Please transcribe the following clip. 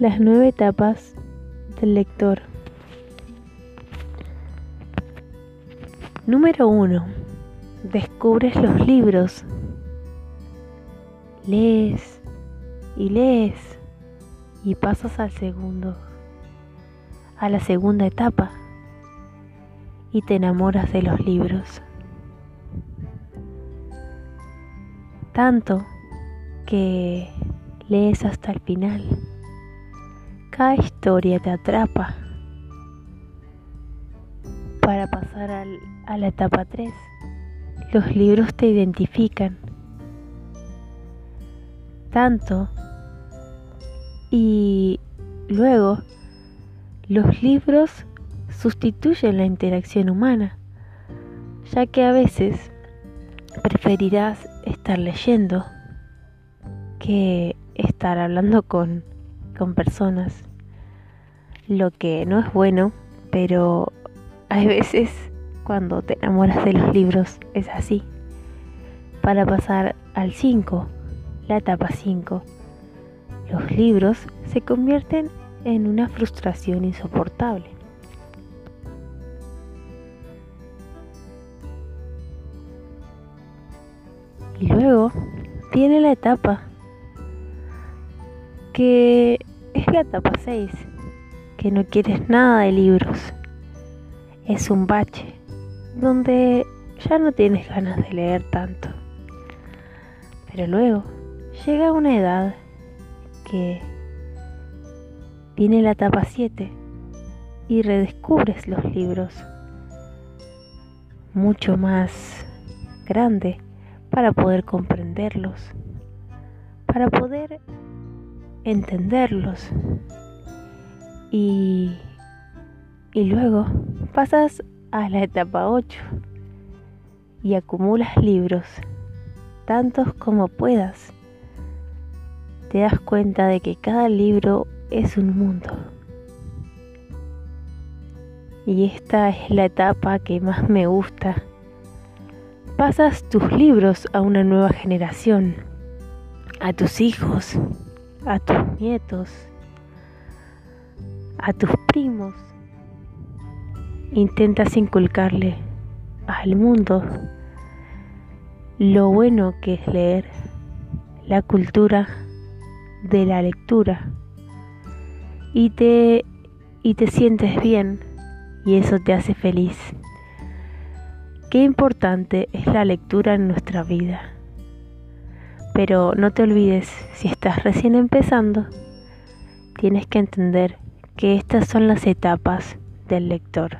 las nueve etapas del lector. Número 1. Descubres los libros. Lees y lees y pasas al segundo, a la segunda etapa y te enamoras de los libros. Tanto que lees hasta el final. Cada historia te atrapa para pasar a la etapa 3. Los libros te identifican tanto y luego los libros sustituyen la interacción humana, ya que a veces preferirás estar leyendo que estar hablando con, con personas lo que no es bueno, pero hay veces cuando te enamoras de los libros es así. Para pasar al 5, la etapa 5, los libros se convierten en una frustración insoportable. Y luego viene la etapa que es la etapa 6, que no quieres nada de libros. Es un bache donde ya no tienes ganas de leer tanto. Pero luego llega una edad que viene la etapa 7 y redescubres los libros mucho más grande para poder comprenderlos, para poder entenderlos y, y luego pasas a la etapa 8 y acumulas libros, tantos como puedas. Te das cuenta de que cada libro es un mundo. Y esta es la etapa que más me gusta. Pasas tus libros a una nueva generación, a tus hijos, a tus nietos, a tus primos. Intentas inculcarle al mundo lo bueno que es leer, la cultura de la lectura. Y te, y te sientes bien y eso te hace feliz. Qué importante es la lectura en nuestra vida. Pero no te olvides, si estás recién empezando, tienes que entender que estas son las etapas del lector.